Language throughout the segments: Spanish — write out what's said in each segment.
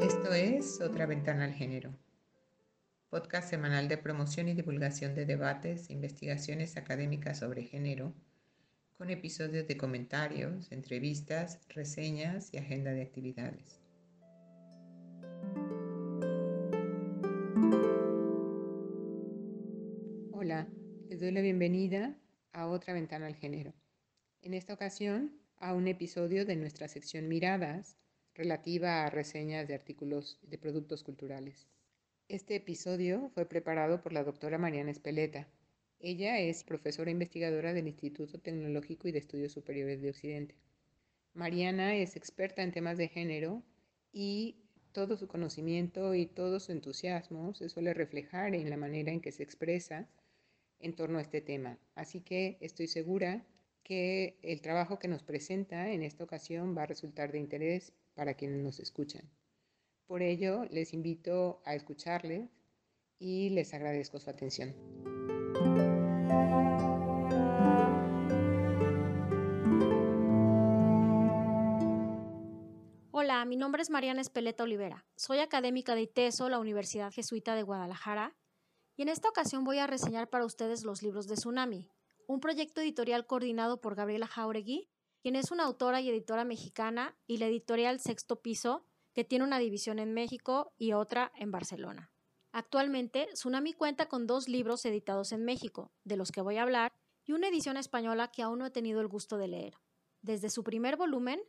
Esto es Otra Ventana al Género, podcast semanal de promoción y divulgación de debates investigaciones académicas sobre género, con episodios de comentarios, entrevistas, reseñas y agenda de actividades. Hola, les doy la bienvenida a Otra Ventana al Género. En esta ocasión, a un episodio de nuestra sección Miradas relativa a reseñas de artículos de productos culturales. Este episodio fue preparado por la doctora Mariana Espeleta. Ella es profesora investigadora del Instituto Tecnológico y de Estudios Superiores de Occidente. Mariana es experta en temas de género y todo su conocimiento y todo su entusiasmo se suele reflejar en la manera en que se expresa en torno a este tema. Así que estoy segura que el trabajo que nos presenta en esta ocasión va a resultar de interés para quienes nos escuchan. Por ello, les invito a escucharles y les agradezco su atención. Hola, mi nombre es Mariana Espeleta Olivera. Soy académica de ITESO, la Universidad Jesuita de Guadalajara, y en esta ocasión voy a reseñar para ustedes los libros de Tsunami, un proyecto editorial coordinado por Gabriela Jauregui, quien es una autora y editora mexicana, y la editorial Sexto Piso, que tiene una división en México y otra en Barcelona. Actualmente, Tsunami cuenta con dos libros editados en México, de los que voy a hablar, y una edición española que aún no he tenido el gusto de leer. Desde su primer volumen,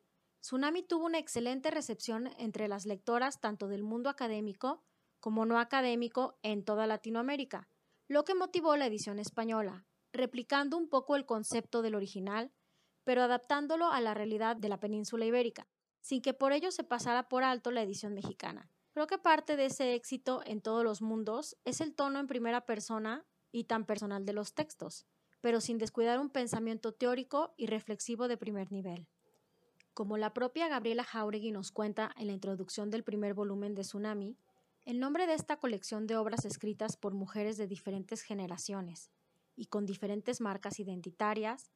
Tsunami tuvo una excelente recepción entre las lectoras tanto del mundo académico como no académico en toda Latinoamérica, lo que motivó la edición española, replicando un poco el concepto del original, pero adaptándolo a la realidad de la península ibérica, sin que por ello se pasara por alto la edición mexicana. Creo que parte de ese éxito en todos los mundos es el tono en primera persona y tan personal de los textos, pero sin descuidar un pensamiento teórico y reflexivo de primer nivel. Como la propia Gabriela Jauregui nos cuenta en la introducción del primer volumen de Tsunami, el nombre de esta colección de obras escritas por mujeres de diferentes generaciones y con diferentes marcas identitarias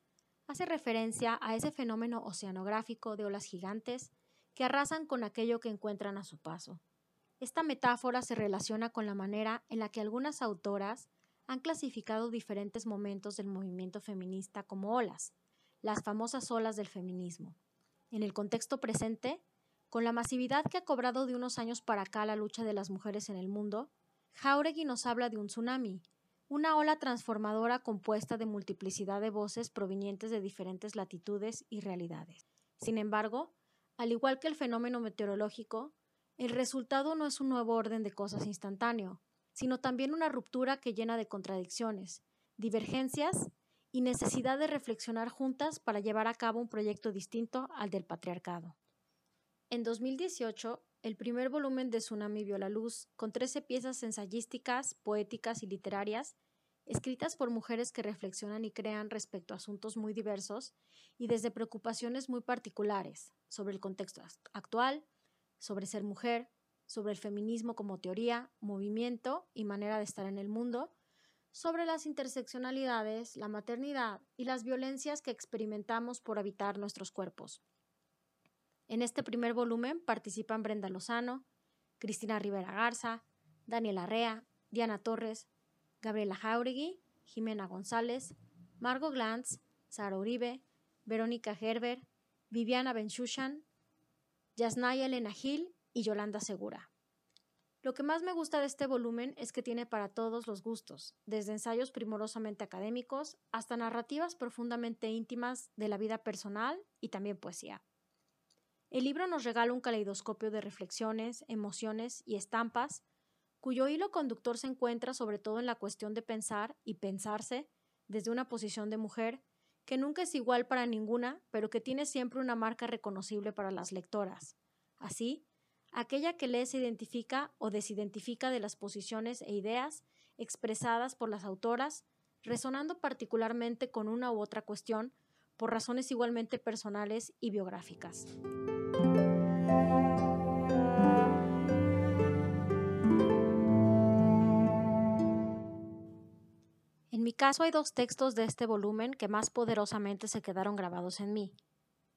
hace referencia a ese fenómeno oceanográfico de olas gigantes que arrasan con aquello que encuentran a su paso. Esta metáfora se relaciona con la manera en la que algunas autoras han clasificado diferentes momentos del movimiento feminista como olas, las famosas olas del feminismo. En el contexto presente, con la masividad que ha cobrado de unos años para acá la lucha de las mujeres en el mundo, Jauregui nos habla de un tsunami, una ola transformadora compuesta de multiplicidad de voces provenientes de diferentes latitudes y realidades. Sin embargo, al igual que el fenómeno meteorológico, el resultado no es un nuevo orden de cosas instantáneo, sino también una ruptura que llena de contradicciones, divergencias y necesidad de reflexionar juntas para llevar a cabo un proyecto distinto al del patriarcado. En 2018, el primer volumen de Tsunami vio la luz, con 13 piezas ensayísticas, poéticas y literarias, escritas por mujeres que reflexionan y crean respecto a asuntos muy diversos y desde preocupaciones muy particulares sobre el contexto actual, sobre ser mujer, sobre el feminismo como teoría, movimiento y manera de estar en el mundo, sobre las interseccionalidades, la maternidad y las violencias que experimentamos por habitar nuestros cuerpos. En este primer volumen participan Brenda Lozano, Cristina Rivera Garza, Daniela Rea, Diana Torres, Gabriela Jauregui, Jimena González, Margot Glantz, Sara Uribe, Verónica Gerber, Viviana Benchushan, Yasnaya Elena Gil y Yolanda Segura. Lo que más me gusta de este volumen es que tiene para todos los gustos, desde ensayos primorosamente académicos hasta narrativas profundamente íntimas de la vida personal y también poesía. El libro nos regala un caleidoscopio de reflexiones, emociones y estampas, cuyo hilo conductor se encuentra sobre todo en la cuestión de pensar y pensarse desde una posición de mujer que nunca es igual para ninguna, pero que tiene siempre una marca reconocible para las lectoras. Así, aquella que lee se identifica o desidentifica de las posiciones e ideas expresadas por las autoras, resonando particularmente con una u otra cuestión por razones igualmente personales y biográficas. En mi caso hay dos textos de este volumen que más poderosamente se quedaron grabados en mí.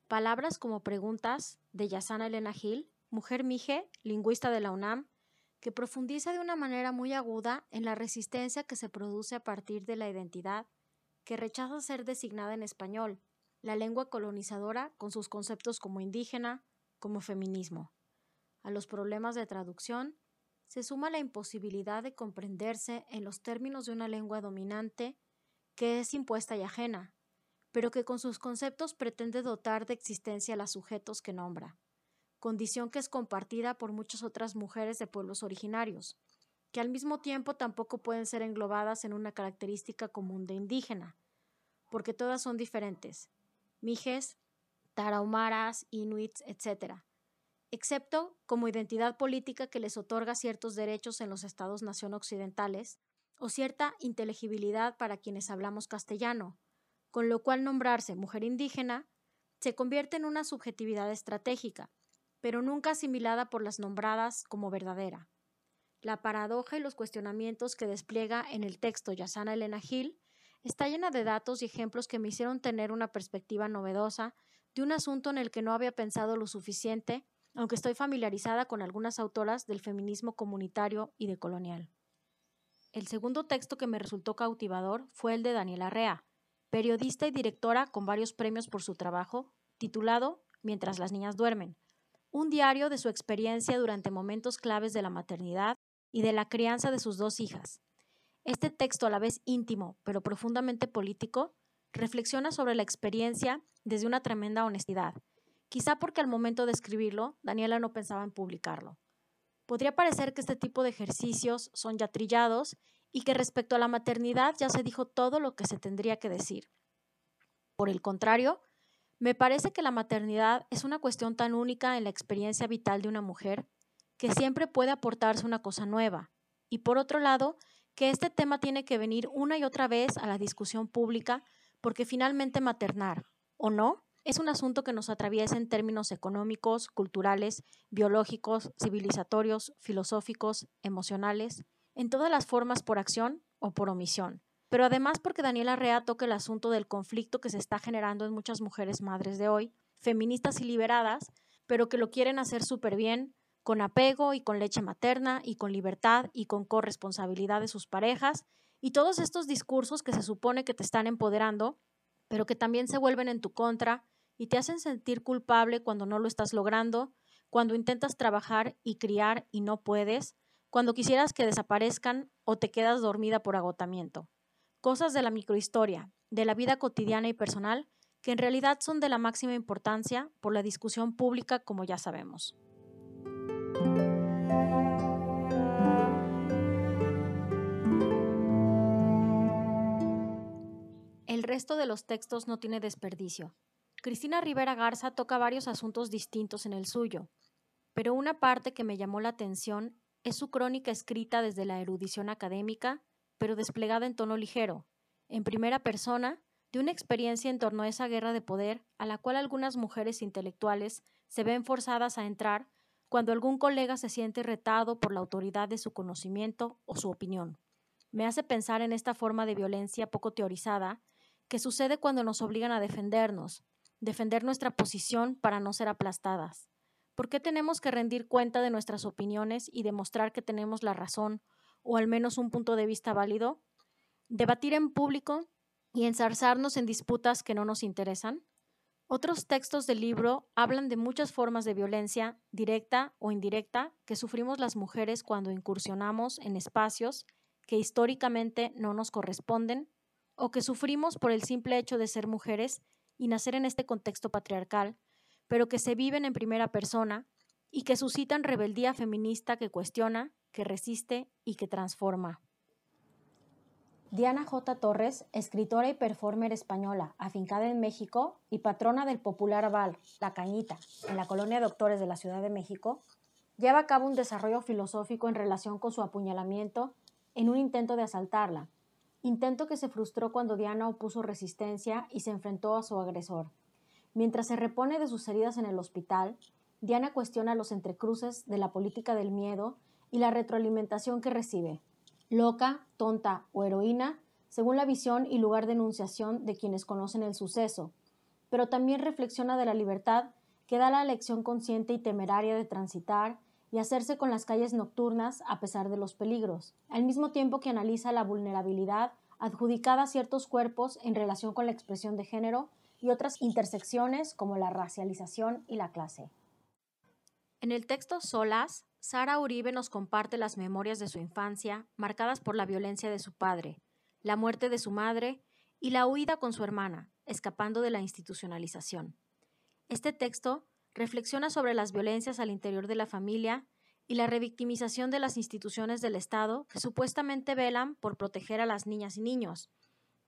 Palabras como preguntas de Yasana Elena Gil, mujer mije, lingüista de la UNAM, que profundiza de una manera muy aguda en la resistencia que se produce a partir de la identidad, que rechaza ser designada en español, la lengua colonizadora con sus conceptos como indígena, como feminismo. A los problemas de traducción se suma la imposibilidad de comprenderse en los términos de una lengua dominante que es impuesta y ajena, pero que con sus conceptos pretende dotar de existencia a los sujetos que nombra, condición que es compartida por muchas otras mujeres de pueblos originarios, que al mismo tiempo tampoco pueden ser englobadas en una característica común de indígena, porque todas son diferentes, mijes, tarahumaras, inuits, etc., excepto como identidad política que les otorga ciertos derechos en los estados-nación occidentales o cierta inteligibilidad para quienes hablamos castellano, con lo cual nombrarse mujer indígena se convierte en una subjetividad estratégica, pero nunca asimilada por las nombradas como verdadera. La paradoja y los cuestionamientos que despliega en el texto Yasana Elena Gil está llena de datos y ejemplos que me hicieron tener una perspectiva novedosa de un asunto en el que no había pensado lo suficiente, aunque estoy familiarizada con algunas autoras del feminismo comunitario y decolonial. El segundo texto que me resultó cautivador fue el de Daniela Rea, periodista y directora con varios premios por su trabajo, titulado Mientras las niñas duermen, un diario de su experiencia durante momentos claves de la maternidad y de la crianza de sus dos hijas. Este texto, a la vez íntimo, pero profundamente político, reflexiona sobre la experiencia desde una tremenda honestidad, quizá porque al momento de escribirlo, Daniela no pensaba en publicarlo. Podría parecer que este tipo de ejercicios son ya trillados y que respecto a la maternidad ya se dijo todo lo que se tendría que decir. Por el contrario, me parece que la maternidad es una cuestión tan única en la experiencia vital de una mujer que siempre puede aportarse una cosa nueva. Y por otro lado, que este tema tiene que venir una y otra vez a la discusión pública porque finalmente maternar, o no, es un asunto que nos atraviesa en términos económicos, culturales, biológicos, civilizatorios, filosóficos, emocionales, en todas las formas por acción o por omisión. Pero además porque Daniela Rea toca el asunto del conflicto que se está generando en muchas mujeres madres de hoy, feministas y liberadas, pero que lo quieren hacer súper bien, con apego y con leche materna y con libertad y con corresponsabilidad de sus parejas, y todos estos discursos que se supone que te están empoderando, pero que también se vuelven en tu contra y te hacen sentir culpable cuando no lo estás logrando, cuando intentas trabajar y criar y no puedes, cuando quisieras que desaparezcan o te quedas dormida por agotamiento. Cosas de la microhistoria, de la vida cotidiana y personal, que en realidad son de la máxima importancia por la discusión pública, como ya sabemos. Resto de los textos no tiene desperdicio. Cristina Rivera Garza toca varios asuntos distintos en el suyo, pero una parte que me llamó la atención es su crónica escrita desde la erudición académica, pero desplegada en tono ligero, en primera persona, de una experiencia en torno a esa guerra de poder a la cual algunas mujeres intelectuales se ven forzadas a entrar cuando algún colega se siente retado por la autoridad de su conocimiento o su opinión. Me hace pensar en esta forma de violencia poco teorizada que sucede cuando nos obligan a defendernos, defender nuestra posición para no ser aplastadas. ¿Por qué tenemos que rendir cuenta de nuestras opiniones y demostrar que tenemos la razón o al menos un punto de vista válido? ¿Debatir en público y ensarzarnos en disputas que no nos interesan? Otros textos del libro hablan de muchas formas de violencia, directa o indirecta, que sufrimos las mujeres cuando incursionamos en espacios que históricamente no nos corresponden o que sufrimos por el simple hecho de ser mujeres y nacer en este contexto patriarcal, pero que se viven en primera persona y que suscitan rebeldía feminista que cuestiona, que resiste y que transforma. Diana J. Torres, escritora y performer española, afincada en México y patrona del popular bar La Cañita, en la colonia Doctores de la Ciudad de México, lleva a cabo un desarrollo filosófico en relación con su apuñalamiento en un intento de asaltarla, intento que se frustró cuando Diana opuso resistencia y se enfrentó a su agresor. Mientras se repone de sus heridas en el hospital, Diana cuestiona los entrecruces de la política del miedo y la retroalimentación que recibe. Loca, tonta o heroína, según la visión y lugar de enunciación de quienes conocen el suceso. pero también reflexiona de la libertad que da la elección consciente y temeraria de transitar y hacerse con las calles nocturnas a pesar de los peligros, al mismo tiempo que analiza la vulnerabilidad adjudicada a ciertos cuerpos en relación con la expresión de género y otras intersecciones como la racialización y la clase. En el texto Solas, Sara Uribe nos comparte las memorias de su infancia, marcadas por la violencia de su padre, la muerte de su madre y la huida con su hermana, escapando de la institucionalización. Este texto reflexiona sobre las violencias al interior de la familia y la revictimización de las instituciones del Estado que supuestamente velan por proteger a las niñas y niños,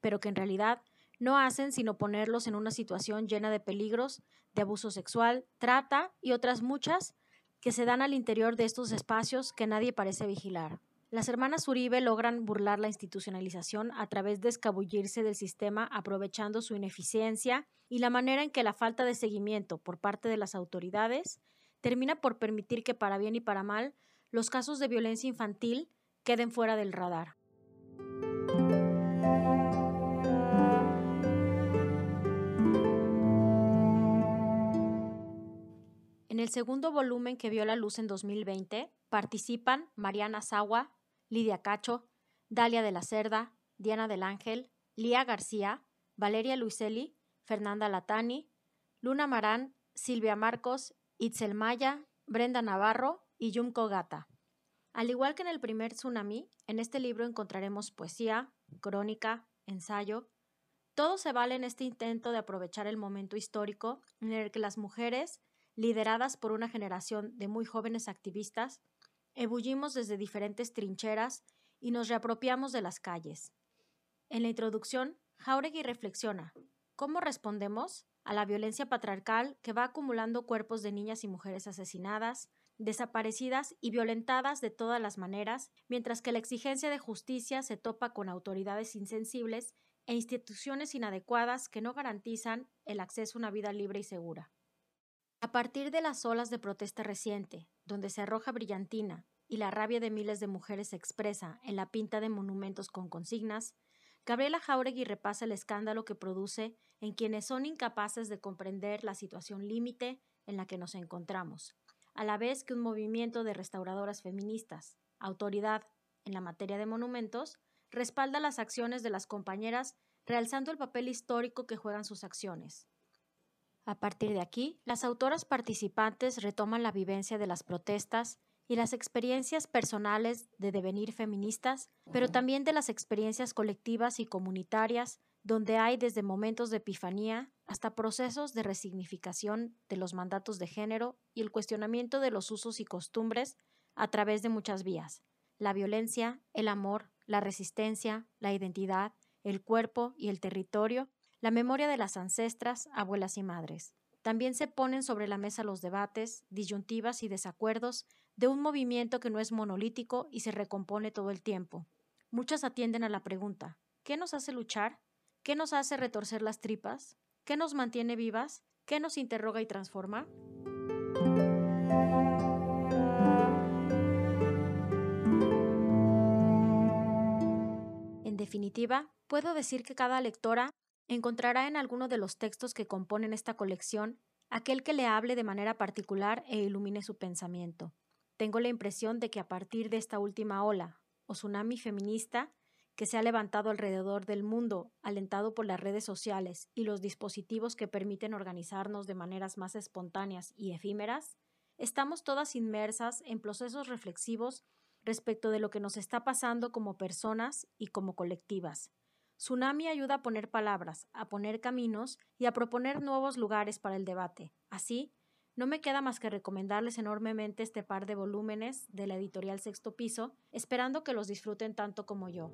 pero que en realidad no hacen sino ponerlos en una situación llena de peligros, de abuso sexual, trata y otras muchas que se dan al interior de estos espacios que nadie parece vigilar. Las hermanas Uribe logran burlar la institucionalización a través de escabullirse del sistema aprovechando su ineficiencia y la manera en que la falta de seguimiento por parte de las autoridades termina por permitir que para bien y para mal los casos de violencia infantil queden fuera del radar. En el segundo volumen que vio la luz en 2020 participan Mariana Sagua, Lidia Cacho, Dalia de la Cerda, Diana del Ángel, Lía García, Valeria Luiselli, Fernanda Latani, Luna Marán, Silvia Marcos, Itzel Maya, Brenda Navarro y Yumko Gata. Al igual que en el primer tsunami, en este libro encontraremos poesía, crónica, ensayo. Todo se vale en este intento de aprovechar el momento histórico en el que las mujeres, lideradas por una generación de muy jóvenes activistas, ebullimos desde diferentes trincheras y nos reapropiamos de las calles. En la introducción, Jauregui reflexiona, ¿cómo respondemos a la violencia patriarcal que va acumulando cuerpos de niñas y mujeres asesinadas, desaparecidas y violentadas de todas las maneras, mientras que la exigencia de justicia se topa con autoridades insensibles e instituciones inadecuadas que no garantizan el acceso a una vida libre y segura. A partir de las olas de protesta reciente, donde se arroja brillantina y la rabia de miles de mujeres se expresa en la pinta de monumentos con consignas, Gabriela Jauregui repasa el escándalo que produce en quienes son incapaces de comprender la situación límite en la que nos encontramos, a la vez que un movimiento de restauradoras feministas, autoridad en la materia de monumentos, respalda las acciones de las compañeras realzando el papel histórico que juegan sus acciones. A partir de aquí, las autoras participantes retoman la vivencia de las protestas y las experiencias personales de devenir feministas, pero también de las experiencias colectivas y comunitarias, donde hay desde momentos de epifanía hasta procesos de resignificación de los mandatos de género y el cuestionamiento de los usos y costumbres a través de muchas vías, la violencia, el amor, la resistencia, la identidad, el cuerpo y el territorio, la memoria de las ancestras, abuelas y madres. También se ponen sobre la mesa los debates, disyuntivas y desacuerdos de un movimiento que no es monolítico y se recompone todo el tiempo. Muchas atienden a la pregunta ¿qué nos hace luchar? ¿Qué nos hace retorcer las tripas? ¿Qué nos mantiene vivas? ¿Qué nos interroga y transforma? En definitiva, puedo decir que cada lectora encontrará en alguno de los textos que componen esta colección aquel que le hable de manera particular e ilumine su pensamiento. Tengo la impresión de que a partir de esta última ola, o tsunami feminista, que se ha levantado alrededor del mundo, alentado por las redes sociales y los dispositivos que permiten organizarnos de maneras más espontáneas y efímeras, estamos todas inmersas en procesos reflexivos respecto de lo que nos está pasando como personas y como colectivas, Tsunami ayuda a poner palabras, a poner caminos y a proponer nuevos lugares para el debate. Así, no me queda más que recomendarles enormemente este par de volúmenes de la editorial Sexto Piso, esperando que los disfruten tanto como yo.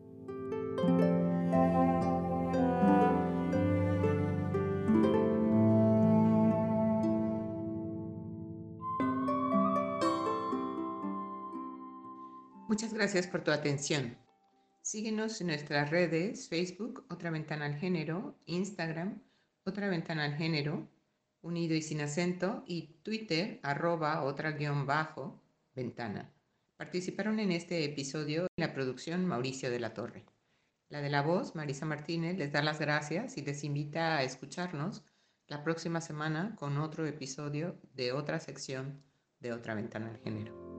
Muchas gracias por tu atención. Síguenos en nuestras redes, Facebook, Otra Ventana al Género, Instagram, Otra Ventana al Género, unido y sin acento, y Twitter, arroba otra guion bajo, ventana. Participaron en este episodio la producción Mauricio de la Torre. La de la voz, Marisa Martínez, les da las gracias y les invita a escucharnos la próxima semana con otro episodio de otra sección de otra ventana al género.